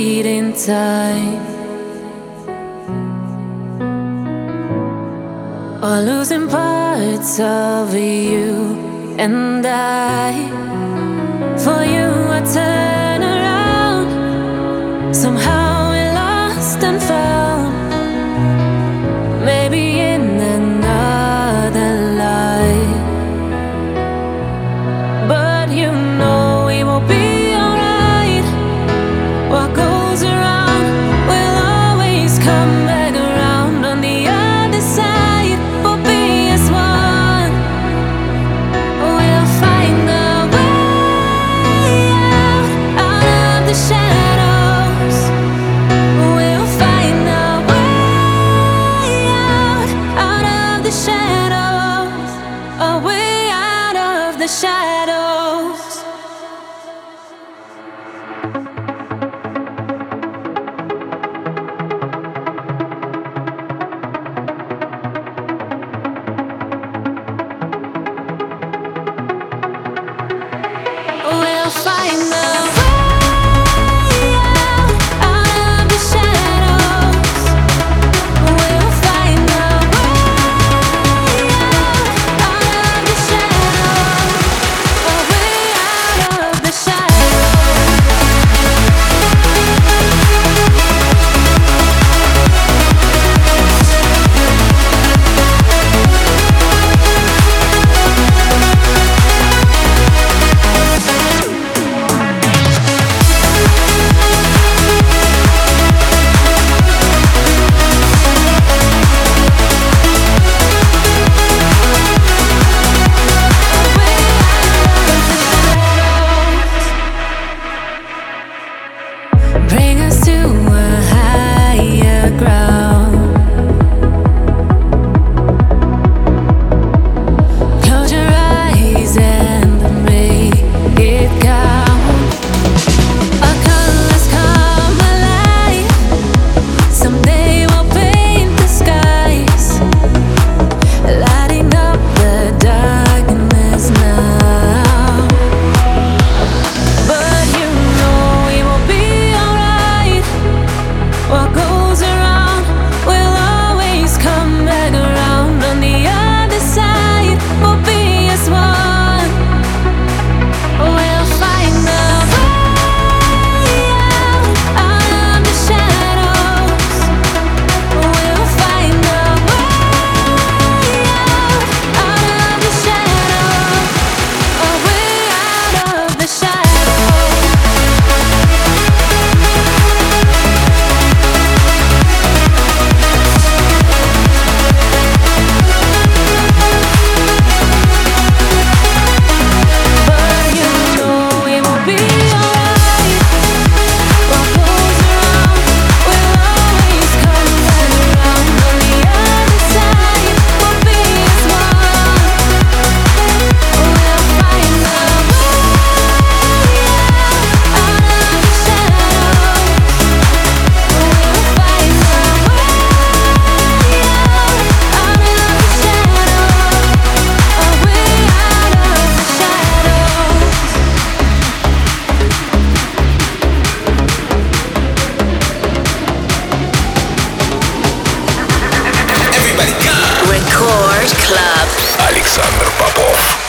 fade in time. Or losing parts of you and I. For you I turn around. Somehow Club. Александр Попов.